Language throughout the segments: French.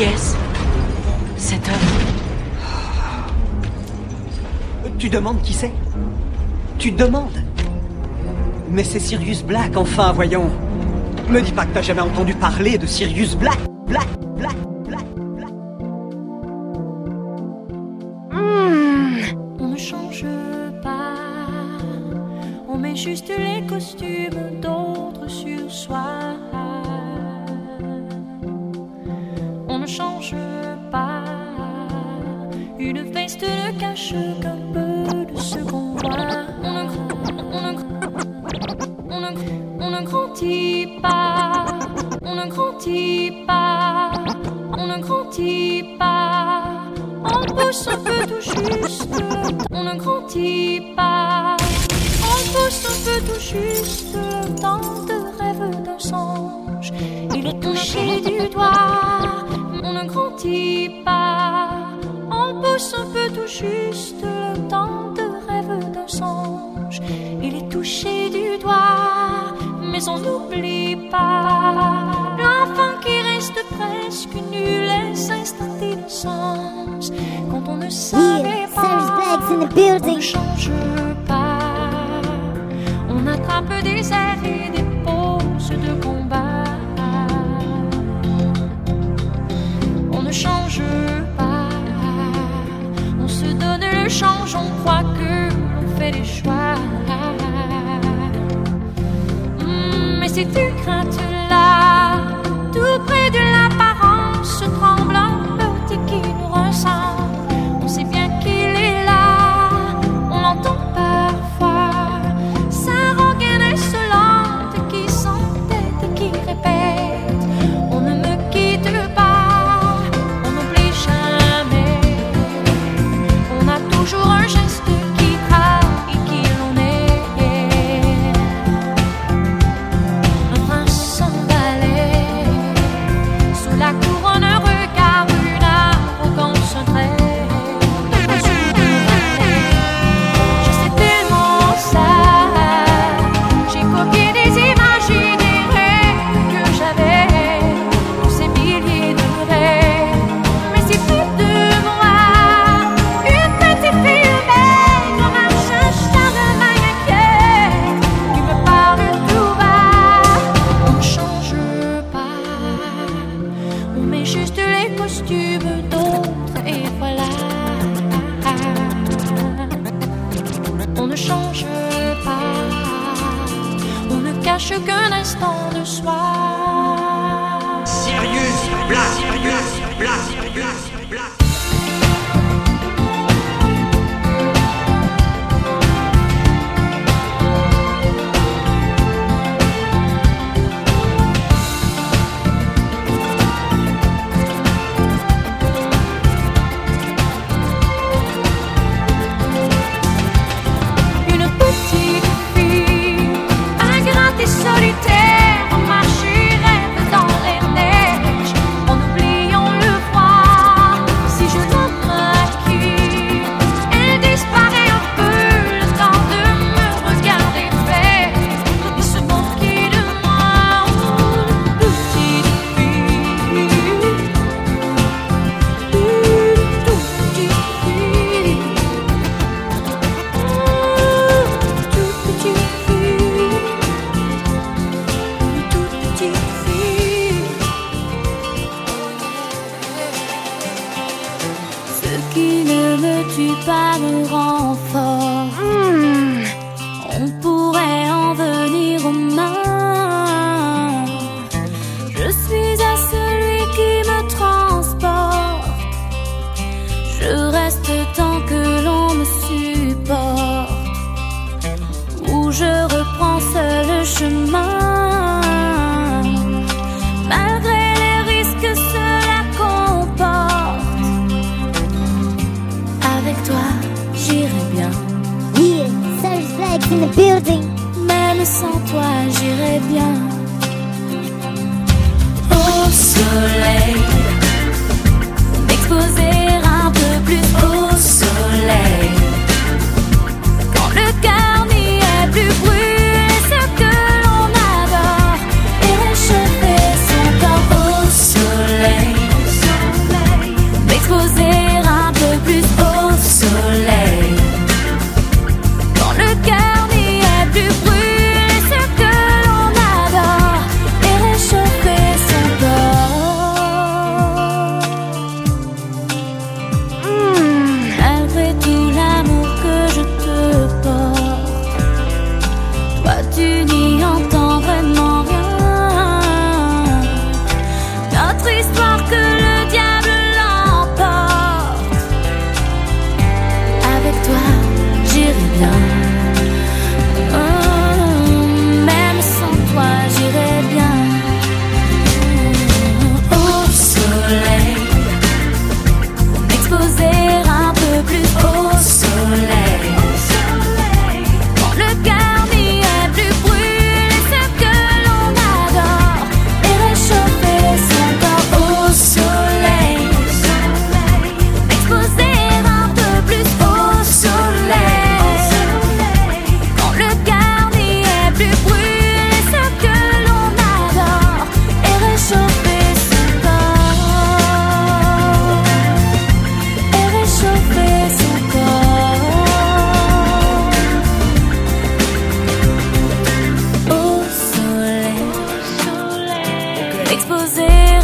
Yes. Cet homme. Tu demandes qui c'est? Tu demandes? Mais c'est Sirius Black, enfin, voyons. Me dis pas que t'as jamais entendu parler de Sirius Black. Black.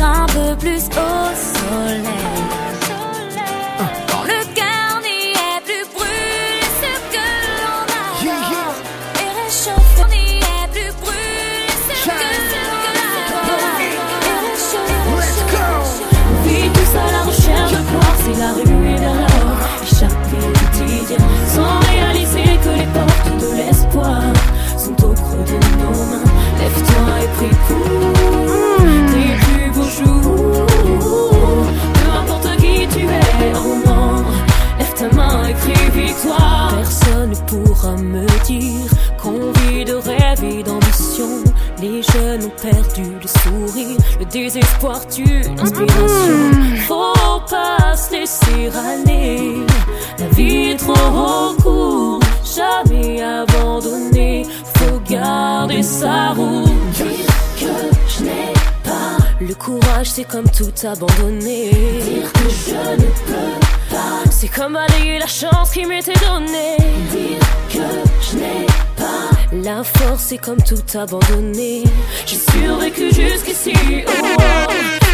un peu plus au soleil. Le cœur n'y est plus brûlé, ce que l'on adore est réchauffé. n'y est plus brûlé, ce que l'on adore Vie tout seul à la recherche de gloire, c'est la rue et l'or. Chaque vie sans réaliser que les portes de l'espoir sont au creux de nos mains. Lève-toi et prie pour désir qu'on vit de rêve et d'ambition. Les jeunes ont perdu le sourire, le désespoir tue l'inspiration. Faut pas se laisser aller, la vie est trop courte, jamais abandonner. Faut garder sa route. Dire que je n'ai pas le courage, c'est comme tout abandonner. Dire que je ne peux c'est comme balayer la chance qui m'était donnée. Dire que je n'ai pas la force, c'est comme tout abandonner. J'ai survécu jusqu'ici. Oh.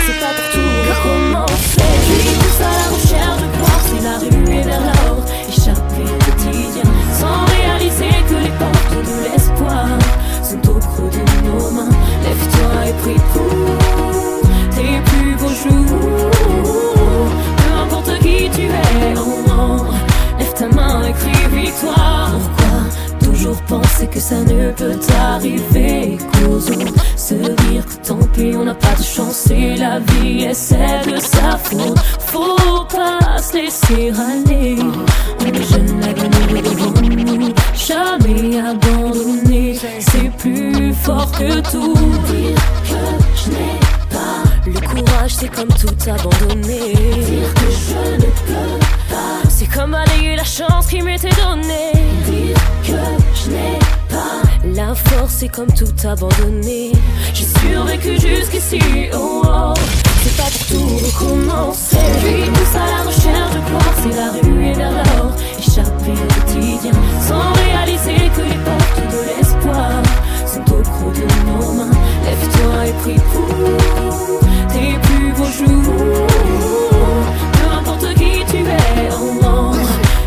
C'est pas pour tout recommencer. Puis tous à la recherche de gloire, c'est la rue vers l'or. Échapper au quotidien sans réaliser que les portes de l'espoir sont au creux de nos mains. Lève-toi et prie pour tes plus beaux jours. Qui tu es, oh non. Lève ta main et crie victoire. Pourquoi toujours penser que ça ne peut t'arriver? Causons se dire que tant pis, on n'a pas de chance et la vie celle de sa faute. Faut pas se laisser aller. On est jeune, l'avenir devant nous. Jamais abandonné, c'est plus fort que tout. Dire que je n'ai pas le courage, c'est comme tout abandonner. Dire que je ne peux pas, c'est comme balayer la chance qui m'était donnée. Dire que je n'ai pas la force, c'est comme tout abandonner. J'ai survécu jusqu'ici, oh, oh. C'est pas pour tout recommencer. Puis tous à la recherche de gloire, c'est la rue et vers l'or. Échapper au quotidien sans réaliser que les portes de l'espoir au creux de nos mains. Lève-toi et prie pour tes plus beaux jours. Peu importe qui tu es, oh.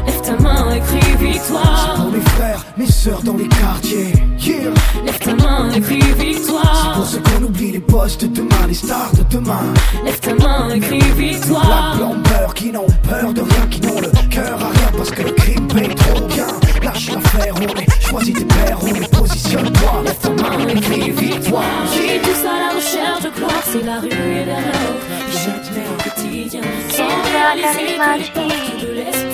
Lève ta main et crie victoire. Pour mes frères, mes sœurs dans les quartiers. Yeah. Lève ta main et crie victoire. Pour ceux qu'on oublie les boss de demain, les stars de demain. Lève ta main et crie victoire. Beurre, qui n'ont peur de rien, qui n'ont le cœur à rien parce que le crime paye trop bien. Lâche l'affaire, on est choisis tes pères, on est positionne-toi. Lève ta main et crie victoire. J'ai tous à la recherche de gloire, c'est la rue et vers l'or. Jamais au quotidien, sans réaliser que les portes de l'espoir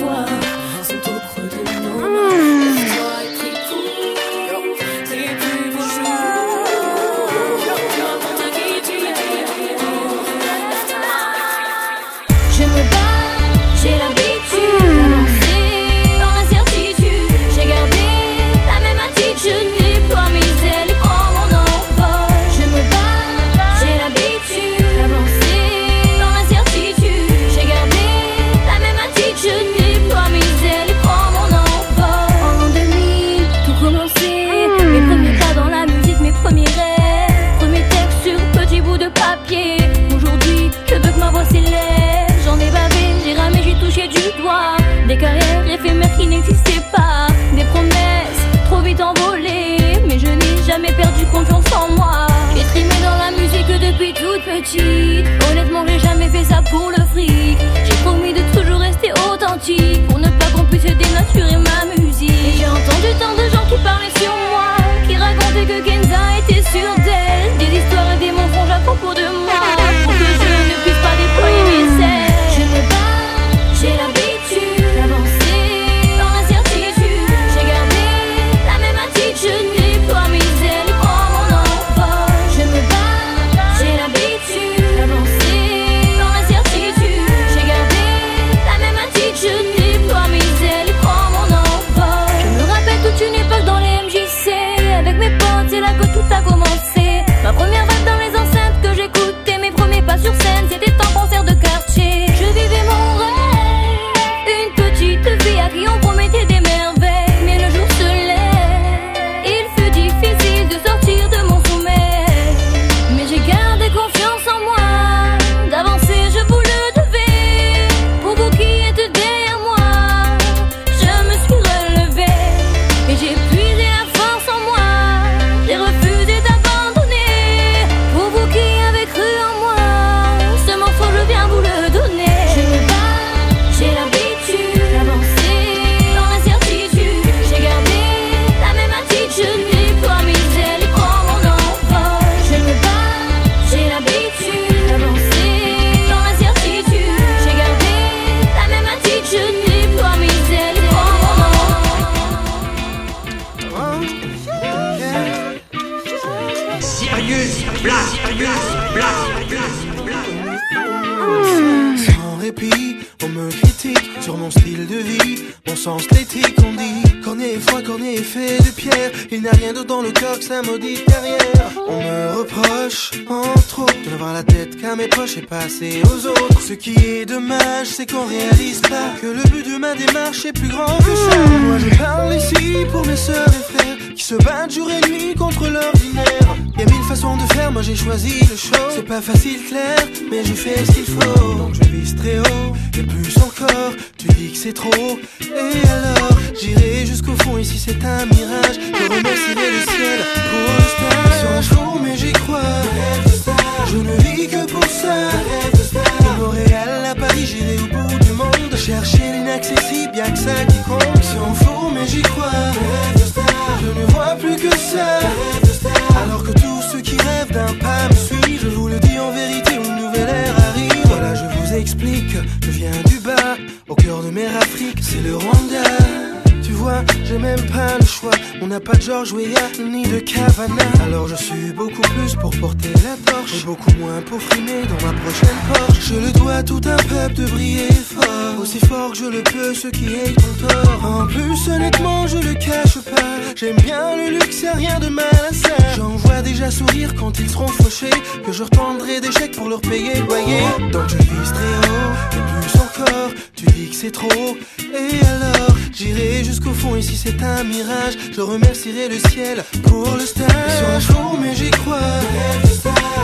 n'a pas de George Weah ni de Cavana. Alors je suis beaucoup plus pour porter la torche et beaucoup moins pour frimer dans ma prochaine Porsche. Je le dois à tout un peuple de briller fort, aussi fort que je le peux ceux qui aient ton tort. En plus honnêtement je le cache pas, j'aime bien le luxe, y'a rien de mal à ça. J'en vois déjà sourire quand ils seront fauchés, que je retendrai des chèques pour leur payer le loyer. Donc je vis très haut plus encore. Tu dis que c'est trop, et alors J'irai jusqu'au fond, et si c'est un mirage, je remercierai le ciel pour le stage. Sur un jour, mais j'y crois.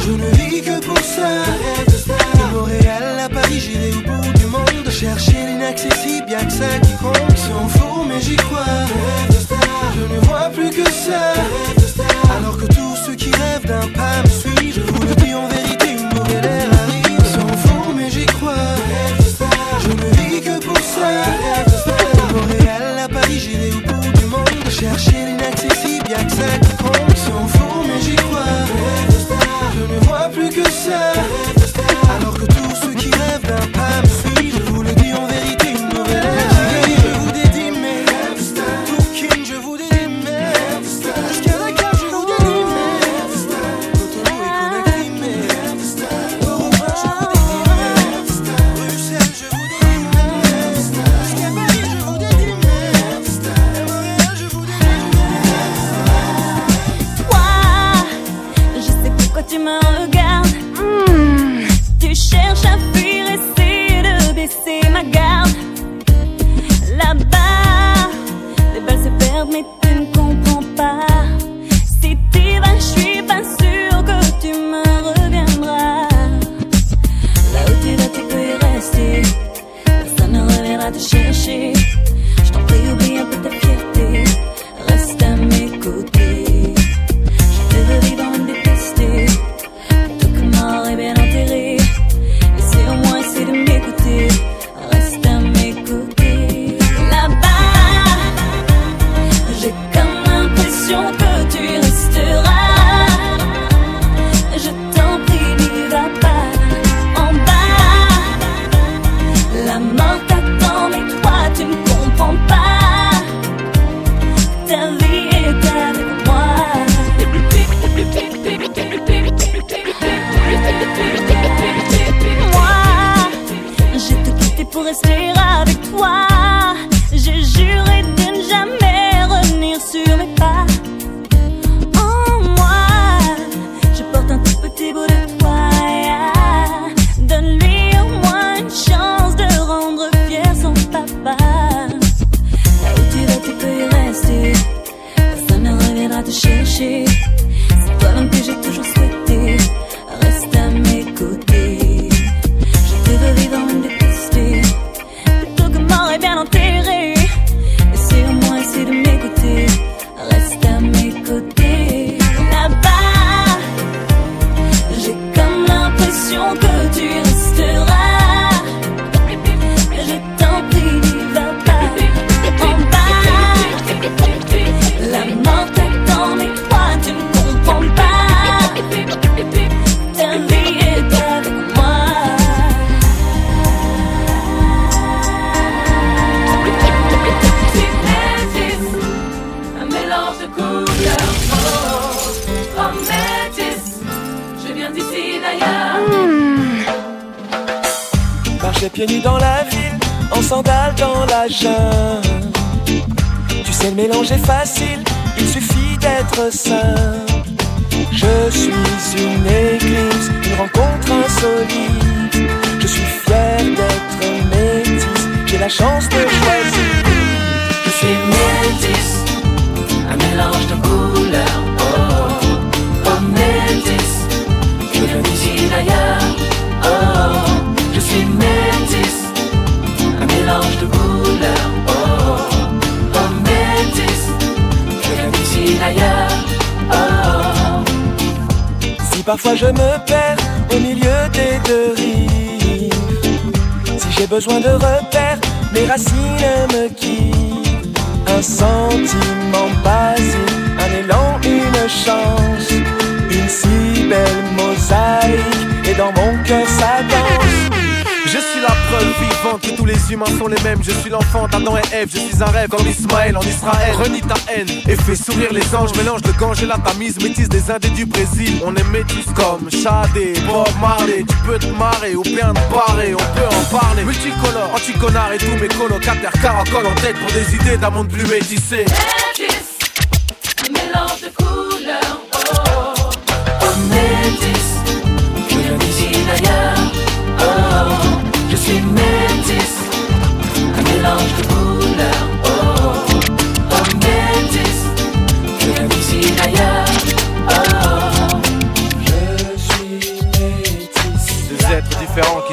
Je ne vis que pour ça. De Montréal à Paris, j'irai au bout du monde. Chercher l'inaccessible, y'a que ça qui compte. Sur un jour, mais j'y crois. Je ne vois plus que ça. Alors que tous ceux qui rêvent d'un pas me suivent, je vous le dis en vérité. et tu ne comprends pas. Marchais pieds nus dans la ville, en sandales dans la jungle. Tu sais, le mélange est facile, il suffit d'être simple. Je suis une église, une rencontre insolite. Je suis fier d'être métisse, j'ai la chance de choisir. Je suis métisse, un mélange de couleurs. De couleurs. Oh, oh d'ailleurs. Oh. Si parfois je me perds au milieu des deux rives, si j'ai besoin de repères, mes racines me quittent. Un sentiment basique, un élan, une chance, une si belle mosaïque, et dans mon cœur ça danse. Vivante tous les humains sont les mêmes. Je suis l'enfant d'Adam et Ève. Je suis un rêve comme Ismaël en Israël. Renie ta haine et fais sourire les anges. Mélange de gange et la tamise. Métis des Indes et du Brésil. On est métis comme Shadé, Bob Marley. Tu peux te marrer ou bien te barrer. On peut en parler. Multicolore, anticonard et tous mes colocataires caracolent en tête pour des idées d'un monde plus métissé. Métis, mélange de couleurs. Oh, oh métis,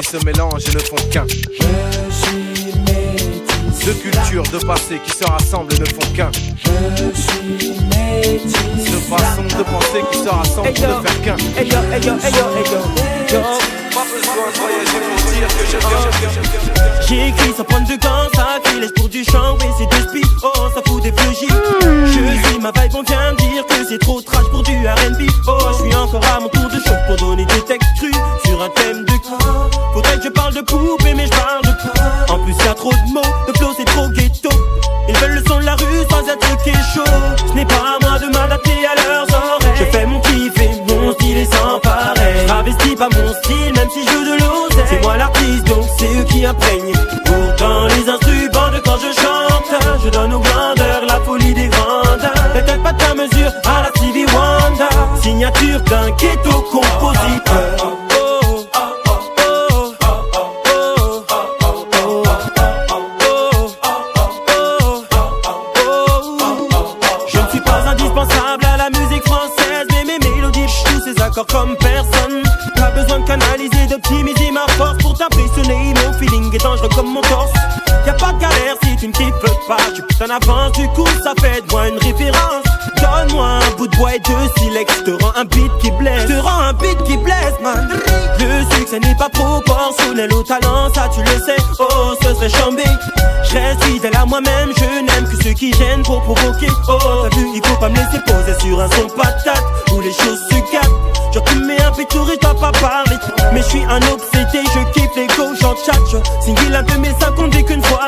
se mélangent et ne font qu'un. Deux cultures, deux passés qui se rassemblent et ne font qu'un. je suis métisse. Deux façons de penser qui se rassemblent pour ne faire qu'un. Écrit sans prendre de gants, sacrilège pour du chant, oui c'est de speed, oh ça fout des flégies Je suis ma vibe, on vient dire que c'est trop trash pour du R&B Oh je suis encore à mon tour de chauffe pour donner des textes crus sur un thème de Ce n'est pas à moi de m'adapter à leurs oreilles. Je fais mon kiff et mon style est sans pareil. Travestis pas mon style même si je de l'oseille. C'est moi l'artiste donc c'est eux qui imprègnent. Pourtant les instruments quand je chante Je donne aux grandeurs la folie des grandes. Peut-être pas ta mesure à la Stevie Wonder. Signature d'un ghetto compositeur pas. Tu peux en avance, du coup ça fait de moi une référence. Donne-moi un bout de bois et de silex. Te rends un beat qui blesse. Te rends un beat qui blesse, man. Le succès n'est pas proportionnel au talent, ça tu le sais. Oh, ce serait chambé. Je reste fidèle à moi-même, je n'aime que ceux qui gênent pour provoquer. Oh, t'as vu, il faut pas me laisser poser sur un son patate où les choses se gâtent. Je tu mets un pétour et dois pas parler. Mais je suis un obsédé, je kiffe les go, j'en chat. Single un peu mes ça compte dès qu'une fois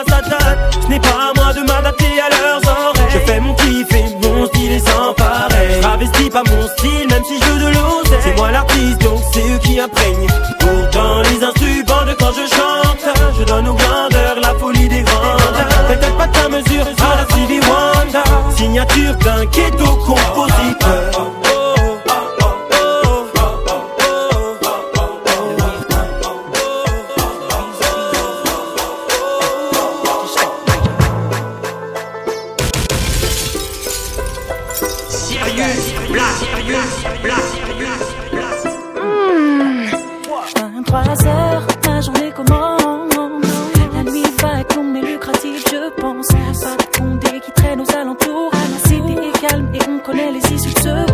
même si je de l'oseille. C'est moi l'artiste, donc c'est eux qui imprègnent. Pourtant, les instruments quand je chante, je donne aux grandeurs la folie des grandes. Peut-être pas ta mesure à la Stevie Wonder. Signature d'un ghetto compositeur. Pense. Pas de condé qui traîne aux alentours. La cité est calme et on connaît les issues de secours.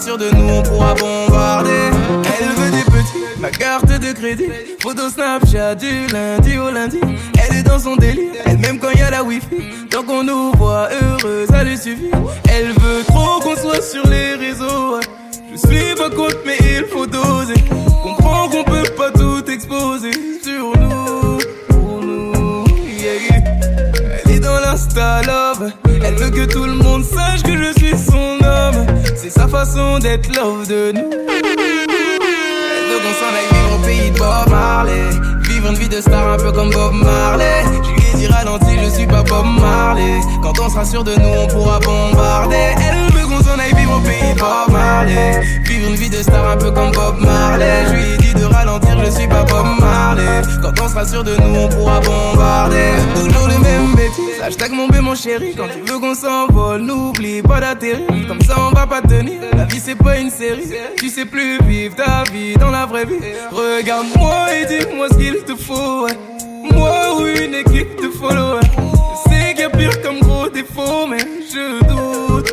Sûr de nous, on pourra bombarder. Elle veut des petits, ma carte de crédit. Photo Snapchat du lundi au lundi. Elle est dans son délire, elle même quand y a la wifi. Tant qu'on nous voit heureux, ça lui suffit. Elle veut trop qu'on soit sur les réseaux. Je suis pas contre, mais il faut doser. Comprends qu'on peut pas tout exposer sur nous. Pour nous. Elle est dans l'insta love. Elle veut que tout le monde sache que je suis son façon d'être love de nous. Veut qu'on s'en aille vivre au pays de Bob Marley. Vivre une vie de star un peu comme Bob Marley. Je lui ai dit ralenti, je suis pas Bob Marley. Quand on sera sûr de nous, on pourra bombarder. Elle veut au pays Bob Marley. Vivre une vie de star un peu comme Bob Marley. Je lui ai dit de ralentir, je suis pas Bob Marley. Quand on sera sûr de nous, on pourra bombarder. Toujours les mêmes bêtises. Hashtag mon bé, mon chéri. Quand tu veux qu'on s'envole, n'oublie pas d'atterrir. Comme ça, on va pas tenir. La vie, c'est pas une série. Tu sais plus vivre ta vie dans la vraie vie. Regarde-moi et dis-moi ce qu'il te faut. Moi ou une équipe de follow. Je sais pire comme gros défaut, mais je doute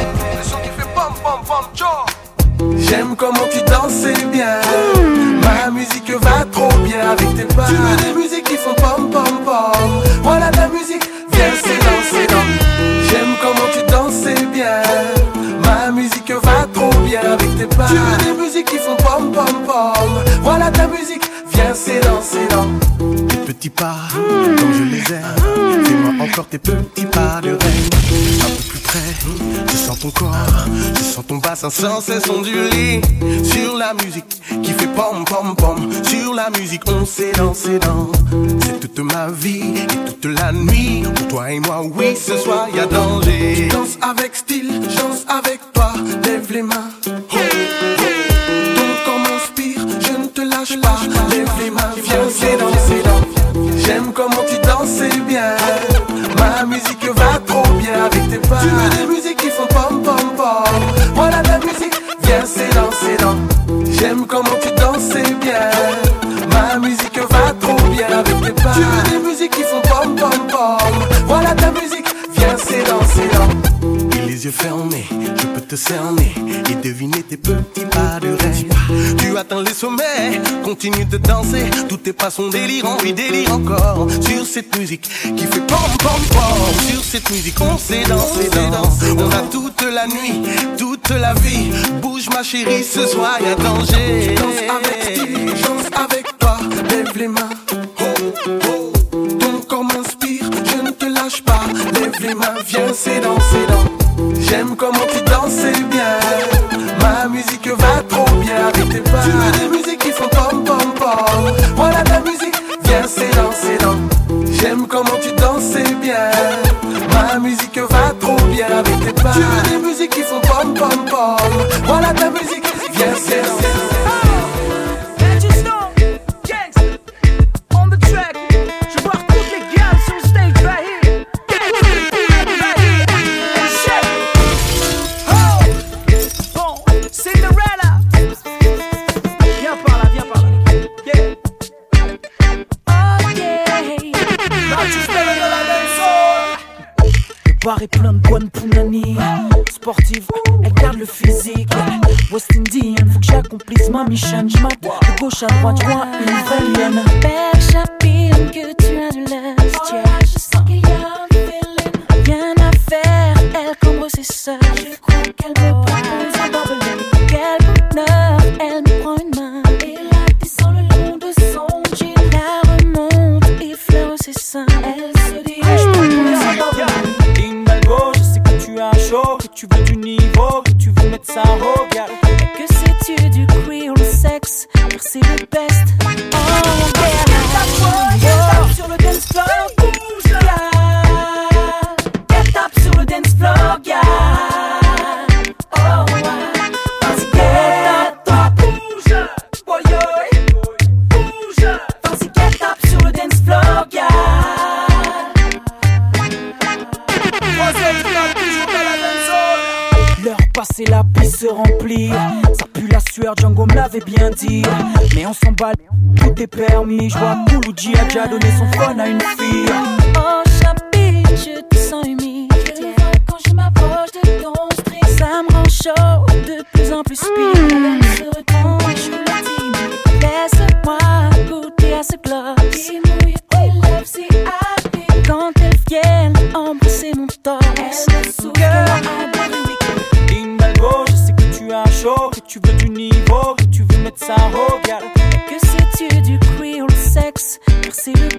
J'aime comment tu danses bien. Ma musique va trop bien avec tes pas. Tu veux des musiques qui font pom pom pom. Voilà ta musique, viens c'est danser dans. J'aime comment tu danses bien. Ma musique va trop bien avec tes pas. Tu veux des musiques qui font pom pom pom. Voilà ta musique, viens c'est danser dans. Petits pas, je les aime. Fais-moi encore tes petits pas de reine. Un peu plus près, je sens ton corps, je sens ton bassin sans cesse onduler. Sur la musique qui fait pom pom pom. Sur la musique, on sait danser dans. C'est toute ma vie et toute la nuit. Pour toi et moi, oui, ce soir y a danger. Danse avec style, danse avec toi. Lève les mains. Oh, oh. Ton corps m'inspire, je ne te lâche pas. Lève les mains, viens, c'est danser dans. J'aime comment tu danses bien. Ma musique va trop bien avec tes pas. Tu veux des musiques qui font pom pom pom. Voilà ta musique, viens c'est danser dans. J'aime comment tu danses bien. Ma musique va trop bien avec tes pas. Tu veux des musiques qui font pom pom pom. Voilà ta musique, viens c'est danser dans. Et les yeux fermés, je peux te cerner et deviner tes petits pas de rêve. Tu atteins les sommets, continue de danser, tout est pas son délirant, oui délire encore sur cette musique qui fait pom pom pom. Sur cette musique on sait danser, danser, on a toute la nuit, toute la vie. Bouge ma chérie, ce soir y a danger. Danse avec qui, danse avec toi, lève les mains. Oh, oh. Ton corps m'inspire, je ne te lâche pas. Lève les mains, viens, c'est danser, dans. J'aime comment tu danses bien. Ma musique va trop bien avec tes pas. Tu veux des musiques qui font pom pom pom. Voilà ta musique, viens, c'est danser, dans. J'aime comment tu danses bien. Ma musique va trop bien avec tes pas. Tu veux des musiques qui font pom pom pom. À droite, je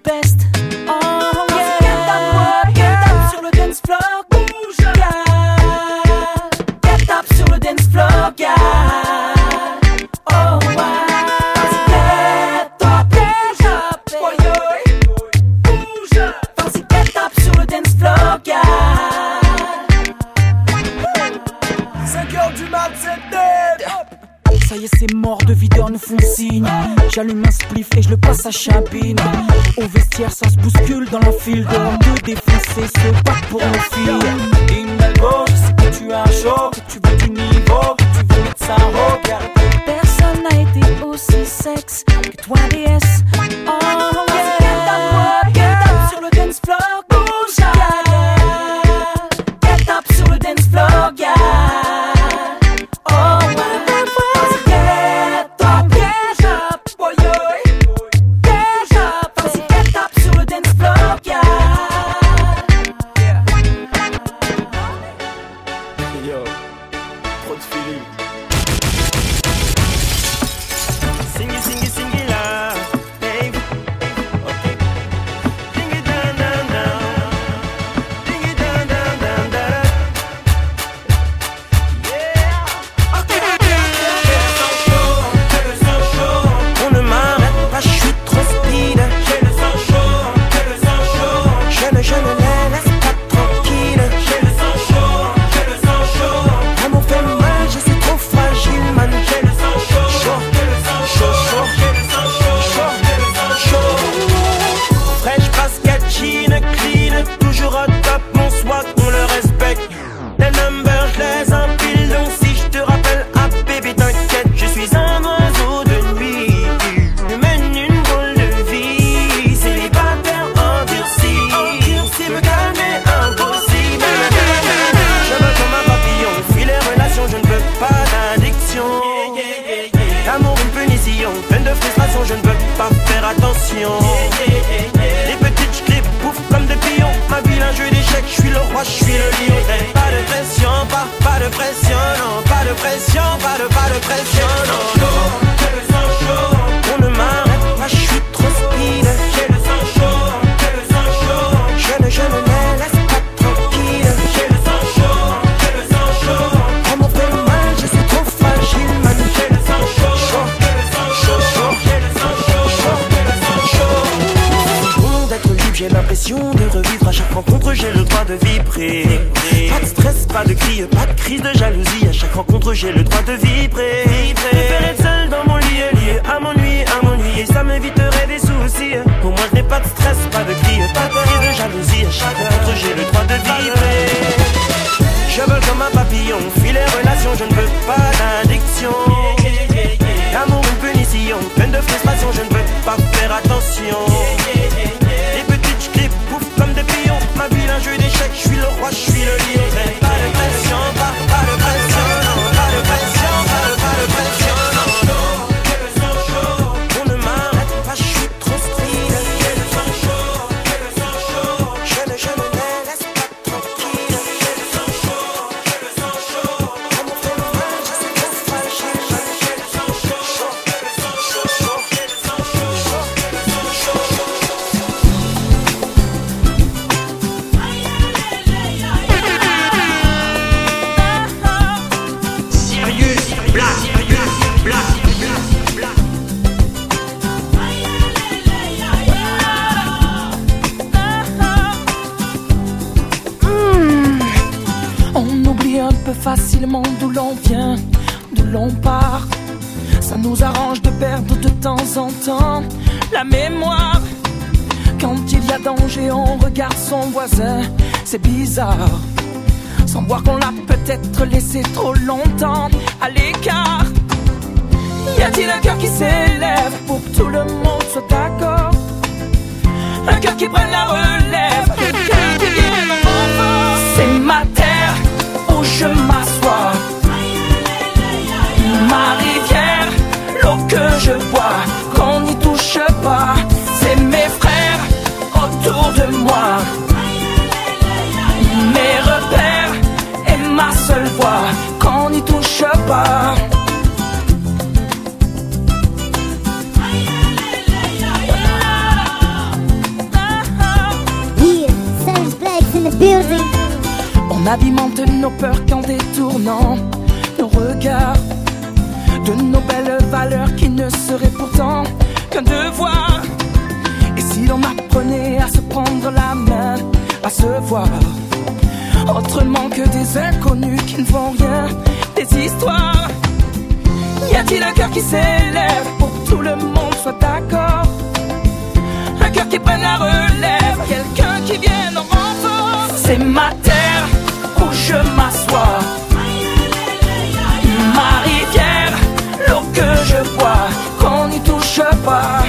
best. Oh, yeah. Get up. Yeah. Get up sur le dance floor. Oh, bouge. Vas-y, get up sur le dance floor, yeah. 5 heures du mat, c'est dead. Ça y est, c'est mort, de videurs nous font signe. J'allume un spliff et je le passe à Chabine. Ça se bouscule dans la file de défoncer ce J'ai le sang chaud, j'ai le sang chaud. Pour le marre, moi je suis trop speed. J'ai le sang chaud, j'ai le sang chaud. Je ne, je ne l'ai, pas tranquille. J'ai le sang chaud, j'ai le sang chaud. On fait mal, je suis trop fragile, manou. J'ai le sang chaud, chaud, j'ai le sang chaud. J'ai le sang chaud, j'ai le sang d'être libres, j'ai l'impression de revivre. À chaque rencontre, j'ai le droit de vibrer. Pas de stress, pas de cri, pas de cri de jalousie. À chaque rencontre, j'ai le droit de vibrer. son voisin, c'est bizarre. Sans voir qu'on l'a peut-être laissé trop longtemps à l'écart. Y a-t-il un cœur qui s'élève pour que tout le monde soit d'accord? Un cœur qui prenne la relève, C'est ma terre où je m'assois, ma rivière, l'eau que je bois, qu'on n'y touche pas. lâche pas. On alimente nos peurs qu'en détournant nos regards de nos belles valeurs qui ne seraient pourtant qu'un devoir. Et si l'on apprenait à se prendre la main, à se voir autrement que des inconnus qui ne font rien tes histoires. Y a-t-il un cœur qui s'élève pour que tout le monde soit d'accord? Un cœur qui prenne la relève, quelqu'un qui vienne en renfort. C'est ma terre où je m'assois. Ma rivière, l'eau que je bois, qu'on n'y touche pas.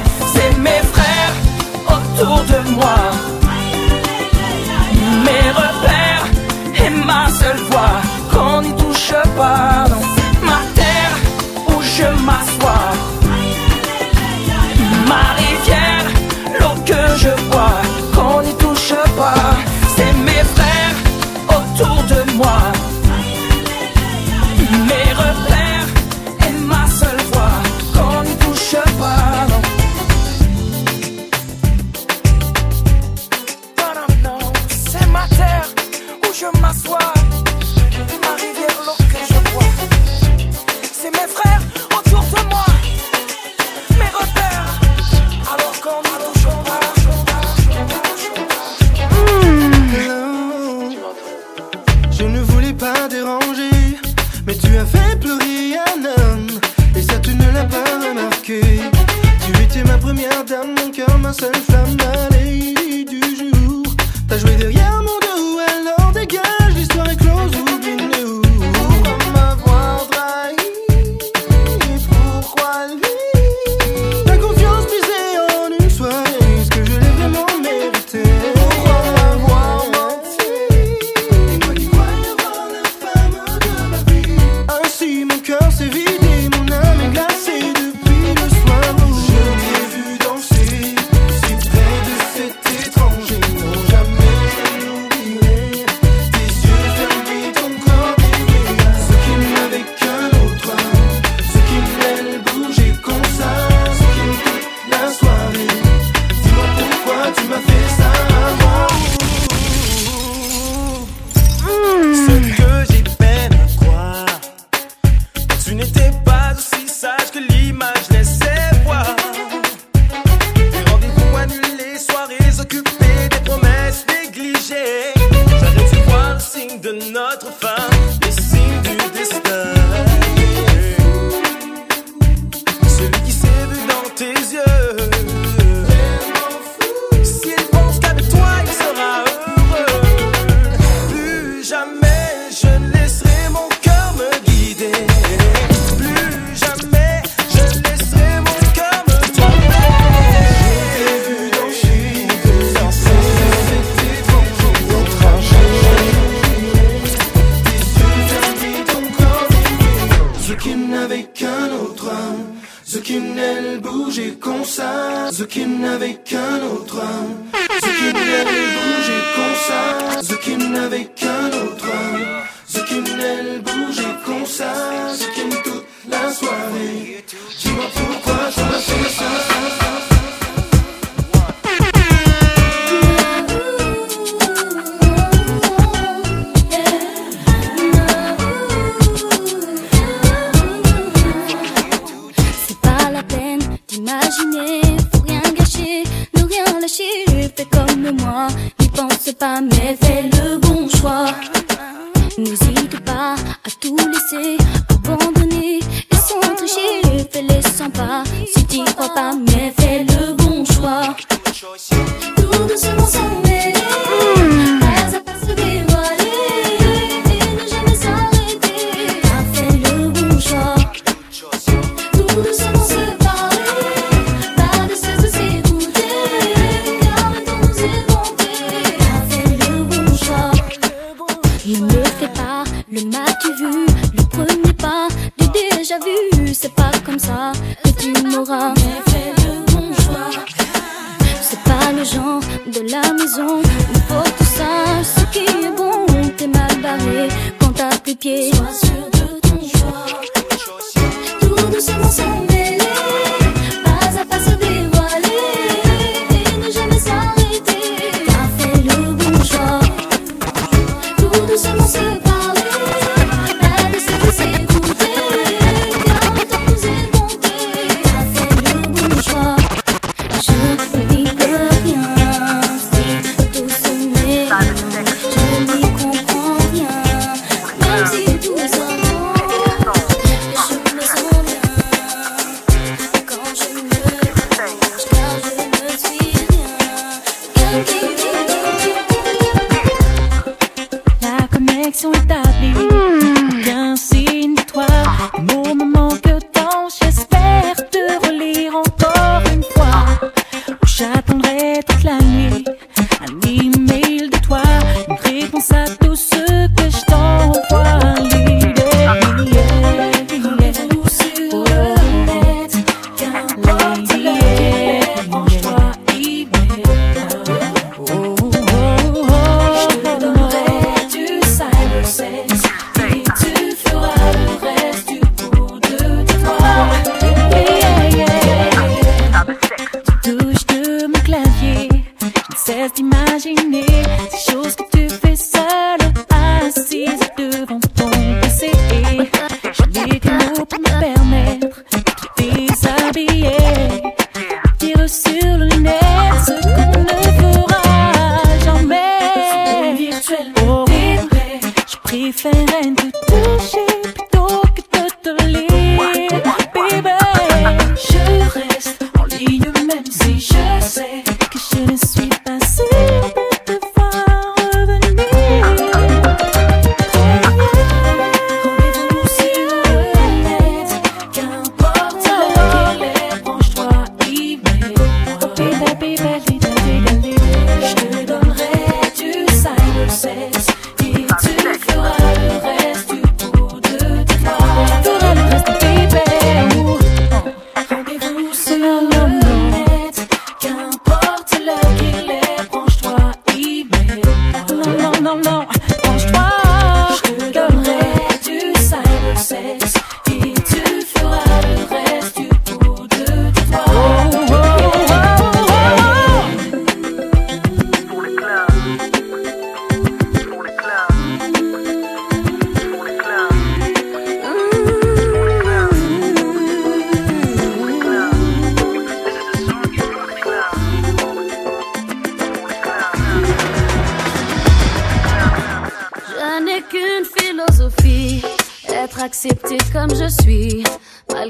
Comme ça Zucchine toute la soirée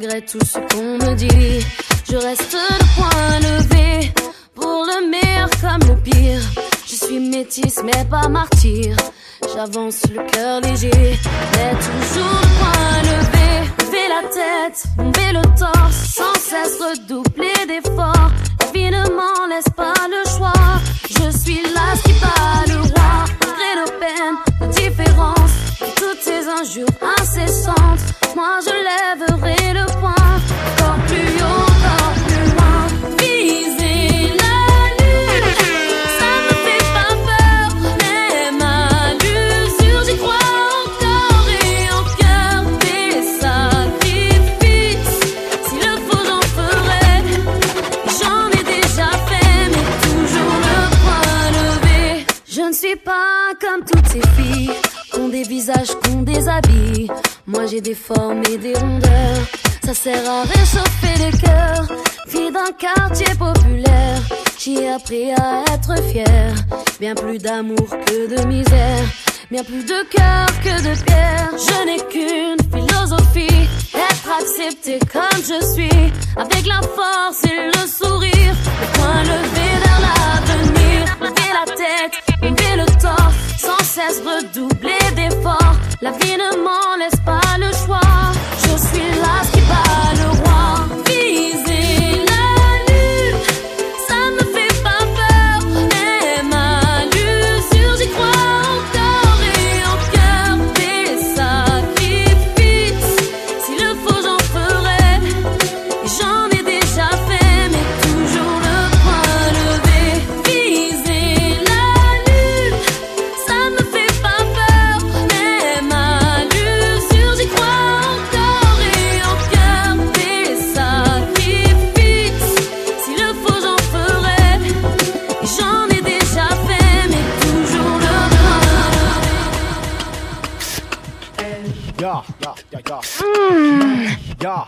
malgré tout ce qu'on me dit. Je reste le point levé, pour le meilleur comme le pire. Je suis métisse mais pas martyr. J'avance le cœur léger, mais toujours le point levé. Lever la tête, bomber le torse, sans cesse redoubler d'efforts. La vie ne m'en laisse pas le choix. Je suis là qui bat le roi, malgré nos peines, nos différences, toutes ces injures incessantes. Moi je lèverai le poing, encore plus haut, des visages, des habits. Moi j'ai des formes et des rondeurs. Ça sert à réchauffer les cœurs. Fille d'un quartier populaire, j'y ai appris à être fière. Bien plus d'amour que de misère. Bien plus de cœur que de pierre. Je n'ai qu'une philosophie, être accepté comme je suis. Avec la force et le sourire, le point levé vers l'avenir. Lever la tête, lever le torse, sans cesse redoubler d'efforts. La vie ne m'en laisse pas le choix. Je suis là Yeah, yeah, yeah, yeah. Yeah.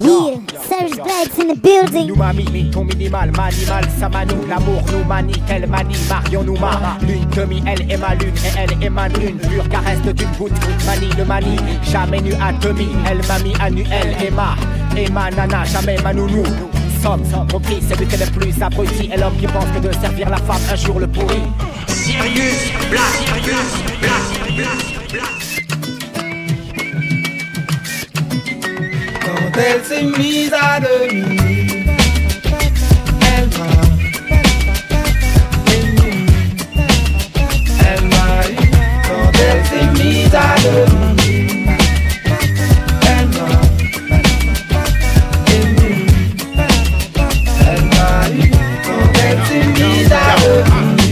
Yeah, Savage Black's in the building. Nous manie, mi, ton minimal, manimal, ça manoue L'amour nous manie, qu'elle manie, Marion nous ma Lune, demi, elle est ma lune Et elle émane une pure caresse d'une goutte Manie le manie, jamais nu à demi Elle m'a mis à nu, elle est ma Et ma nana, jamais ma nounou Sommes complices, celui qui est le plus abruti Et l'homme qui pense que de servir la femme un jour le pourrit Sirius Black, Sirius Black, Black, Black. Quand elle s'est mise à demi, elle m'a. Elle m'a eu quand elle s'est mise à demi.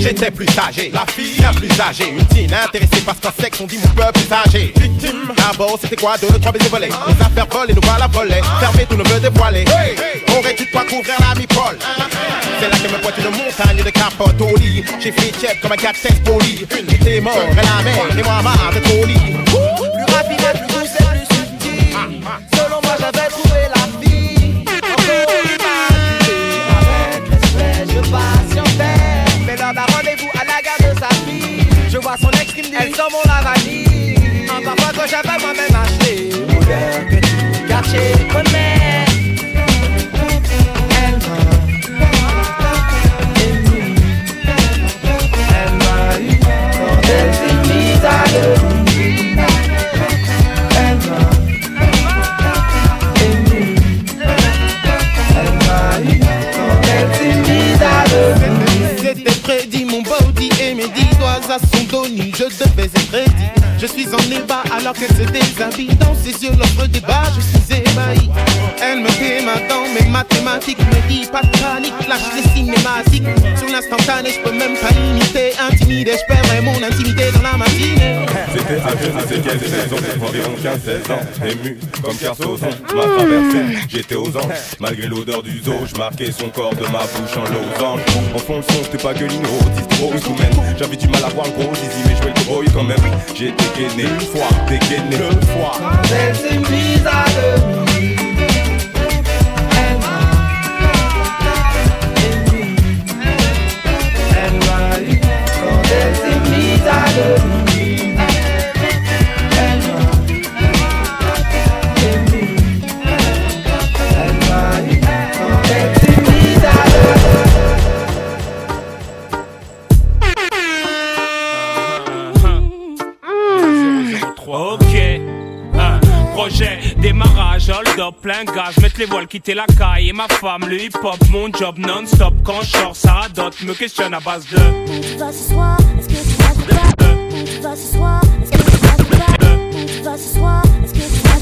J'étais plus âgé, la fille la plus âgée. Une teen intéressée par ce sexe, on dit mon peuple plus âgé. Victime, d'abord c'était quoi deux, trois baisers volés Les affaires volées, nous voilà volés. Fermé, tout ne veut dévoiler Aurais-tu de quoi couvrir la mi-pole C'est là que me pointe une montagne de capote au lit. J'ai fait tiède comme un cactus poli. Une était mort, et la mer, et moi marre au lit. Plus et plus son ex qui me dit Elle sent mon lavani. Un parfum que j'avais moi-même acheté. Odeur que tout quartier connaît. Elle m'a ému. Elle m'a eu elle s'est. Je suis en ébat alors qu'elle se déshabille. Dans ses yeux l'offre débat, je suis ébahi. Elle me déma dans mes mathématiques Me dit pas de cinématiques Sur l'instantané, je peux même pas imiter Intimidé, je perdrai mon intimité dans la matinée. C'était à je ne sais quelle saison, environ 15-16 ans, ému comme Kersozon, m'a traversé, j'étais aux anges, malgré l'odeur du zoo, je marquais son corps de ma bouche en losange. En fond le son, c'était pas gueuline, gros, distro, sous J'avais du mal à voir le gros zizi, mais je le gros quand même. J'ai dégainé une fois, dégainé deux fois. Elle s'est mise à plein gaz, mettre les voiles, quitter la caille et ma femme, le hip hop, mon job non-stop. Quand je sors, ça radote, me questionne à base de. Tu vas ce Est-ce que tu vas battre Où vas ce Est-ce que tu vas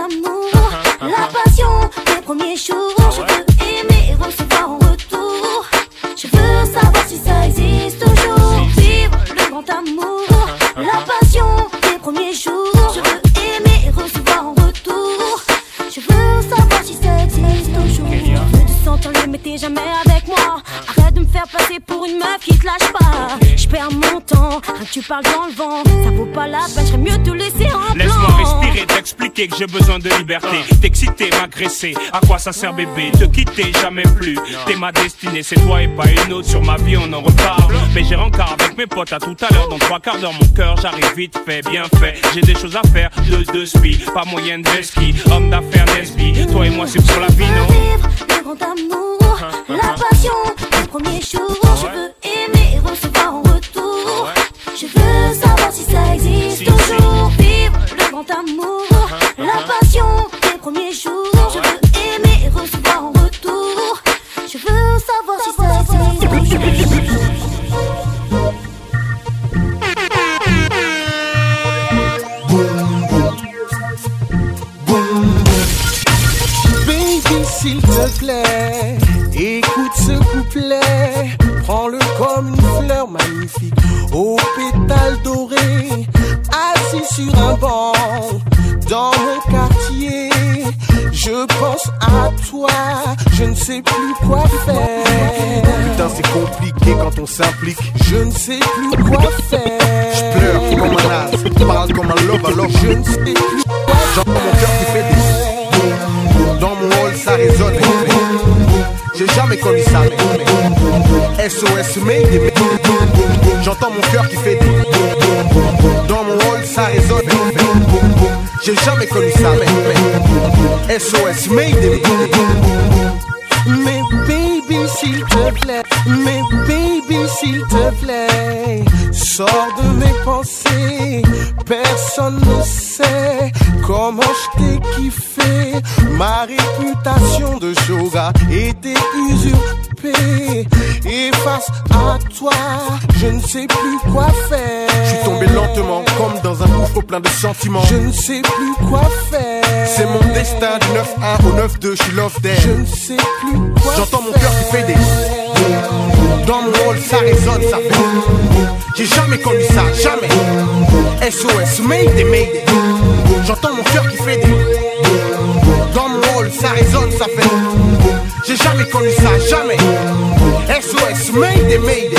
amour, la passion des premiers jours. Je veux aimer et recevoir en retour. Je veux savoir si ça existe toujours. Vivre le grand amour, la passion des premiers jours. Je veux aimer et recevoir en retour. Je veux savoir si ça existe toujours. Je veux sentir libre mais t'es jamais avec moi. Arrête de me faire passer pour une meuf qui te lâche pas. Je perds mon temps, tu parles dans le vent. Ça vaut pas la peine, j'aurais mieux te laisser en que j'ai besoin de liberté. T'exciter, m'agresser, à quoi ça sert bébé? Te quitter, jamais plus. T'es ma destinée, c'est toi et pas une autre. Sur ma vie, on en reparle. Mais j'ai rencard avec mes potes à tout à l'heure. Dans trois quarts d'heure, mon cœur, j'arrive vite fait, bien fait. J'ai des choses à faire, de deux spi. Pas moyen de ski, homme d'affaires, lesbi. Toi et moi, c'est pour la vie, non? Vivre le grand amour, la passion du premier jour. Magnifique, aux pétales dorés, assis sur un banc, dans mon quartier. Je pense à toi, je ne sais plus quoi faire. Putain, c'est compliqué quand on s'implique. Je ne sais plus quoi faire. Je pleure comme un as, parle comme un love alors Je ne sais plus quoi J'entends mon cœur qui fait des. Dans mon hall, ça résonne. J'ai jamais connu ça, mais. SOS Made, J'entends mon cœur qui fait. Dans mon hall, ça résonne. J'ai jamais connu ça, mais. SOS Made, Mais baby s'il te plaît, mais baby s'il te plaît, sors de mes pensées, personne ne sait comment je t'ai kiffé, ma réputation de yoga était usurpée, et face à toi, je ne sais plus quoi faire. Je suis tombé lentement, comme dans un gouffre plein de sentiments. Je ne sais plus quoi faire. C'est mon destin du 9-1 au 9-2, je suis love there. Je ne sais plus quoi J'entends mon cœur qui fait des. Dans mon hall, ça résonne, ça fait. J'ai jamais connu ça, jamais. SOS, Mayday, Mayday. J'entends mon cœur qui fait des. Dans mon hall, ça résonne, ça fait. J'ai jamais connu ça, jamais. SOS, Mayday, Mayday.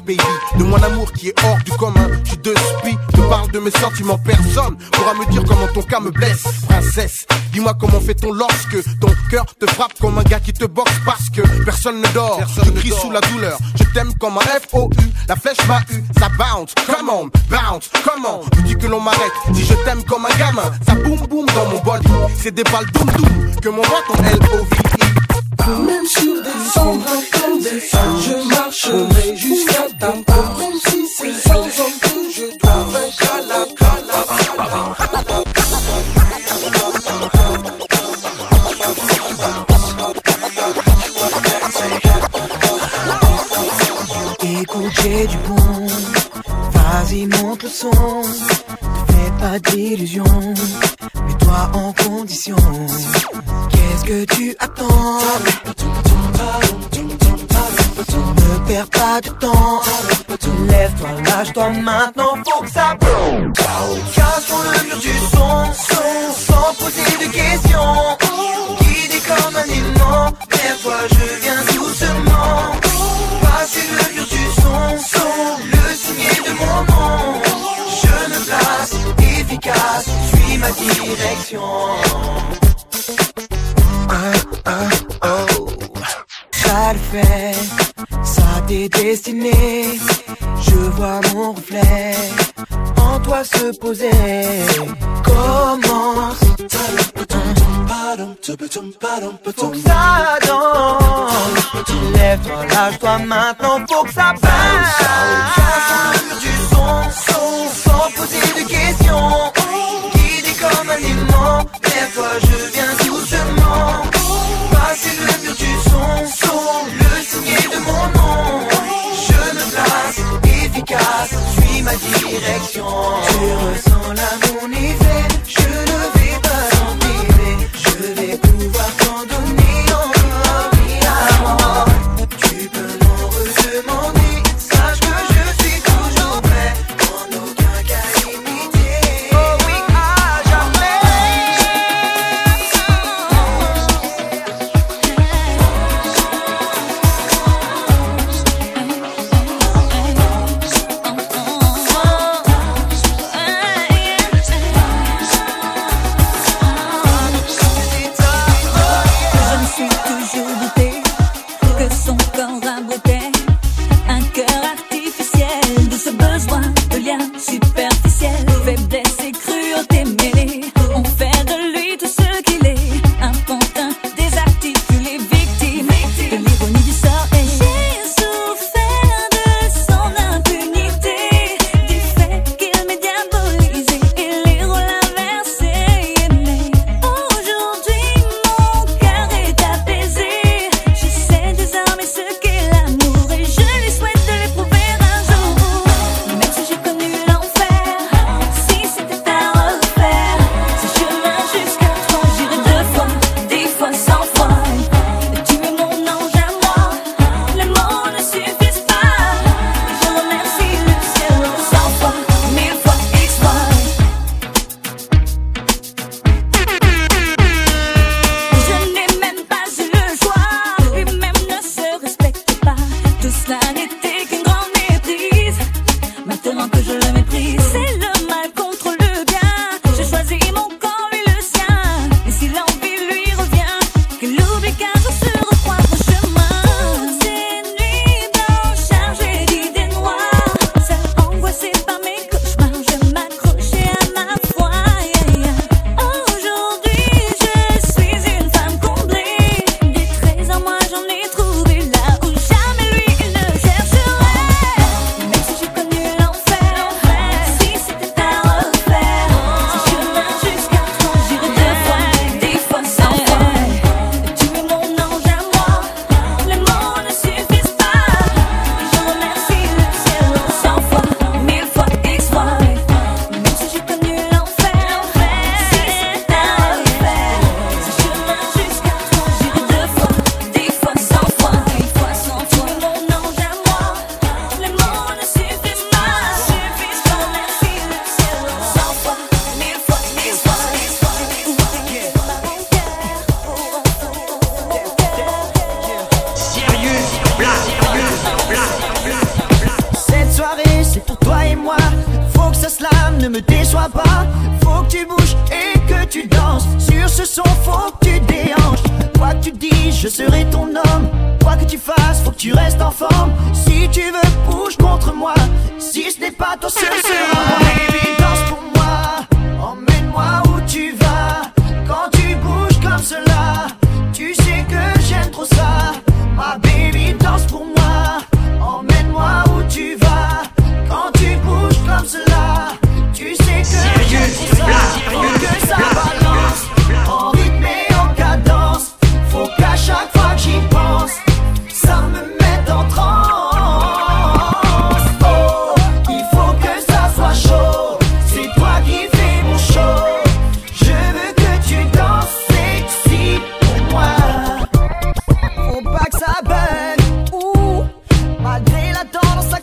Baby. De mon amour qui est hors du commun. Je suis de spi, te parle de mes sentiments. Personne pourra me dire comment ton cas me blesse. Princesse, dis-moi comment fait-on lorsque Ton cœur te frappe comme un gars qui te boxe Parce que personne ne dort. Je crie sous la douleur. Je t'aime comme un F-O-U La flèche m'a eu, ça bounce. Come on, bounce, comment Me dis que l'on m'arrête Si je t'aime comme un gamin. Ça boum boum dans mon bol C'est des balles doum doum Que mon ton L-O-V-I même sur des cendres comme des je marcherai jusqu'à ta part. Même si c'est sans homme que je dois vaincre à la cala. Du bon. Vas-y, monte le son pas d'illusion, mets-toi en condition. Qu'est-ce que tu attends? Ne perds pas de temps, lève-toi, lâche-toi maintenant, faut que ça bouge. Casse sur le mur du son, son, sans poser de questions. Guidé comme un aimant, vers toi je viens doucement. Passer le mur du son, son, ma direction. Ah, ah, oh, oh, oh. Ça le fait, ça t'est destiné. Je vois mon reflet en toi se poser. Commence. Faut ça danse. Lève-toi, lâche-toi maintenant. Faut que ça passe. Des fois je viens doucement. Passer le mur du son son Le soulier de mon nom. Je me place efficace Suis ma direction. Tu ressens la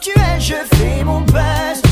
tu es, je fais mon best.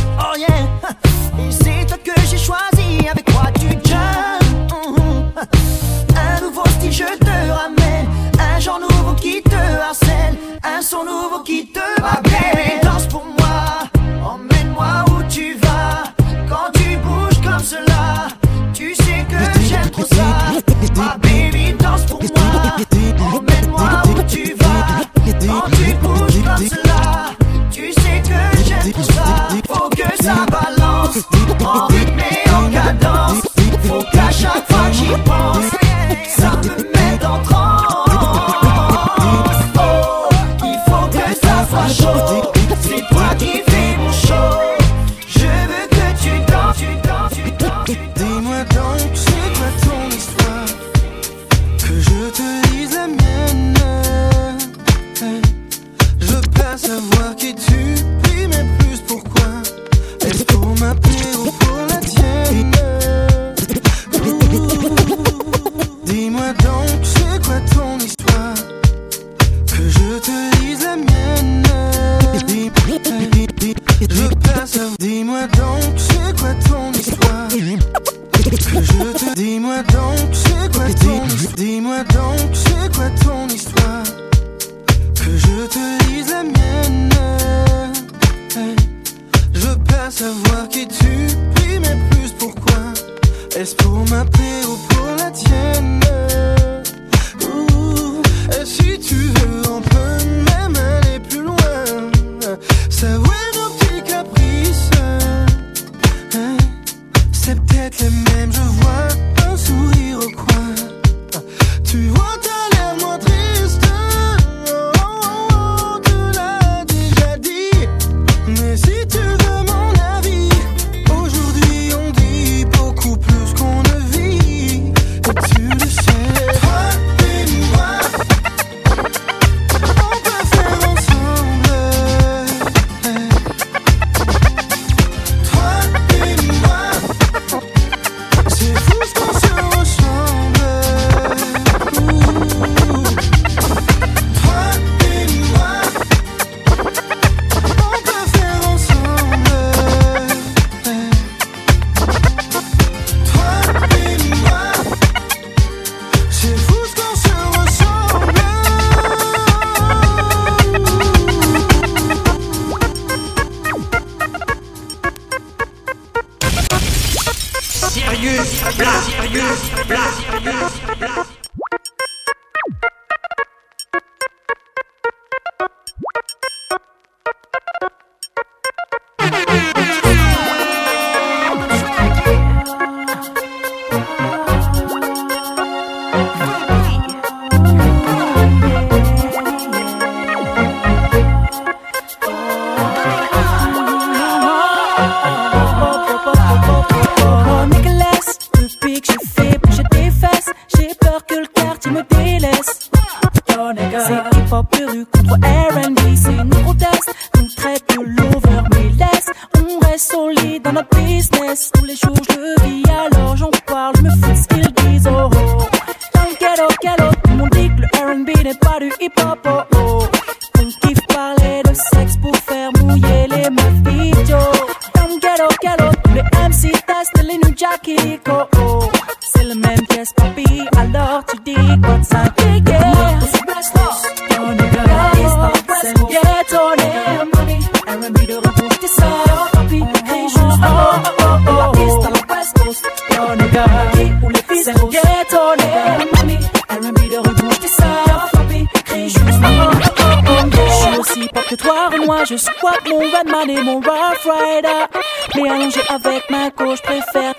avec ma gauche préfère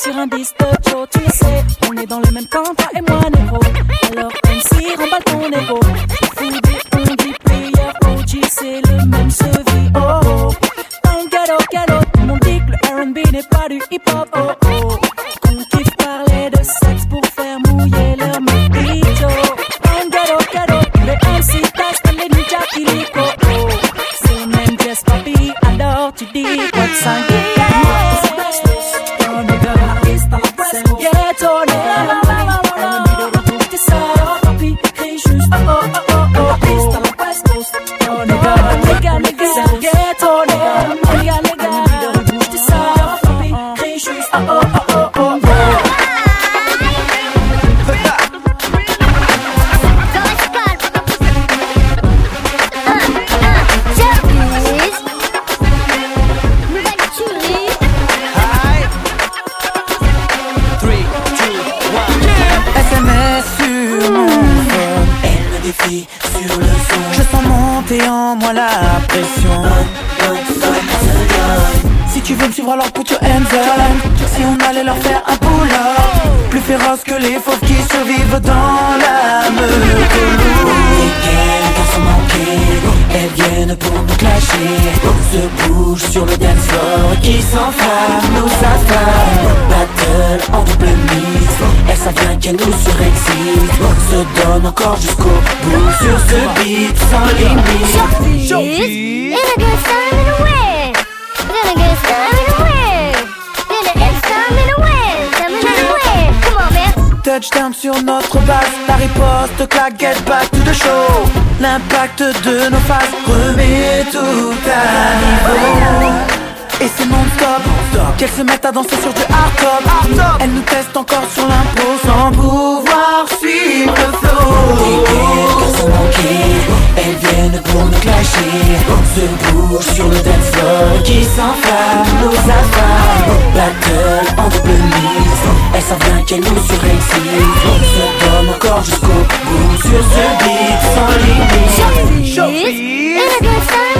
Sur un de Joe, tu sais On est dans le même camp, toi et moi, négro Alors MC, remballe ton ego Foudé, on dit player, OG, c'est le même cheville Oh oh, dans le galop, Tout le monde dit que le R&B n'est pas du hip-hop, oh oh. Qu'elle nous surexcite Se donne encore jusqu'au bout Sur ce beat sans limite In a good time in a way. In a good time in a way. In a good time in a way. Time in a way. Come on, man. Touchdown sur notre base, la riposte, claque, get back to the show L'impact de nos phases remet tout à niveau Et c'est non-stop, qu'elles se mettent à danser sur du hard top Elles nous testent encore sur l'impro sans pouvoir suivre le flow. Elles viennent pour nous clasher. Se bouge sur le dance floor Qui s'enflamme, nous affame Battle en double mise Elles savent bien qu'elles nous surexcitent Se donne encore jusqu'au bout Sur ce beat sans limite. In a good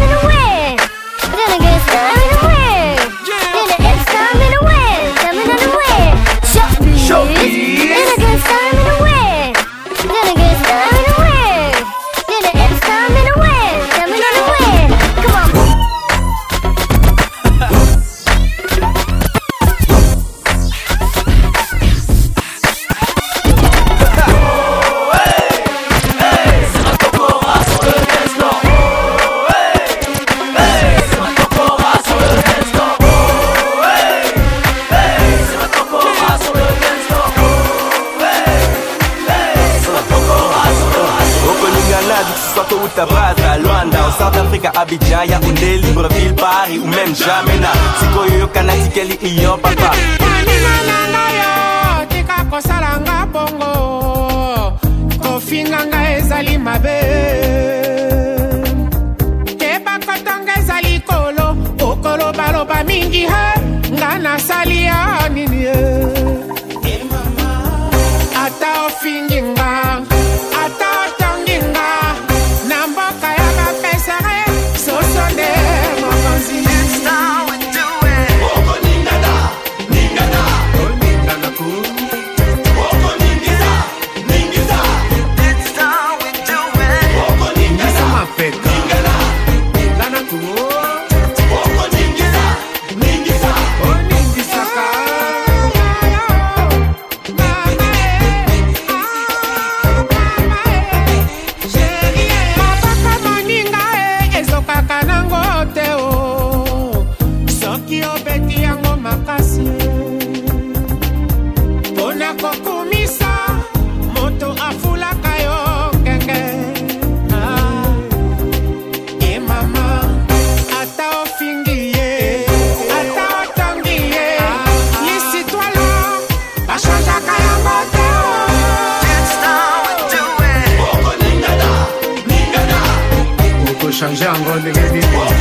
Jungle, the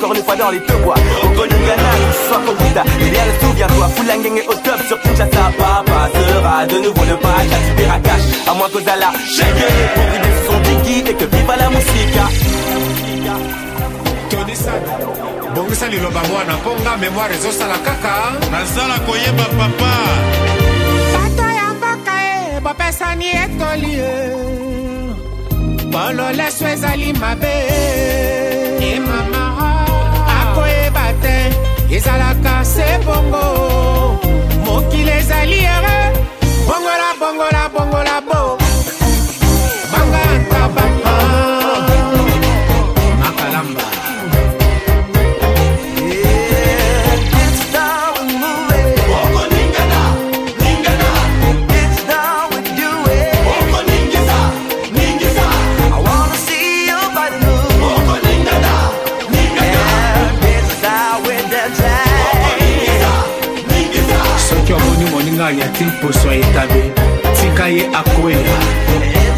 encore une fois dans les deux bois. Que ce soit Kokuta, Léa, souviens-toi, Foulangeng est au top sur Kinshasa. Papa sera de nouveau le page, à Tibirakash, à moins qu'Ozala, Shake, pour vider son tiki et que viva la musica. tonisani bongisa liloba mwana mpo nga memoire ezosala kaka. Nazala koyeba papa. Bato ya mboka e bopesani etoli e. Bololeso ezali mabe. E te ezalaka se bongo. Mokili ezali ere bongola bongola bongola akokanya te poso ya etabe tika ye akwea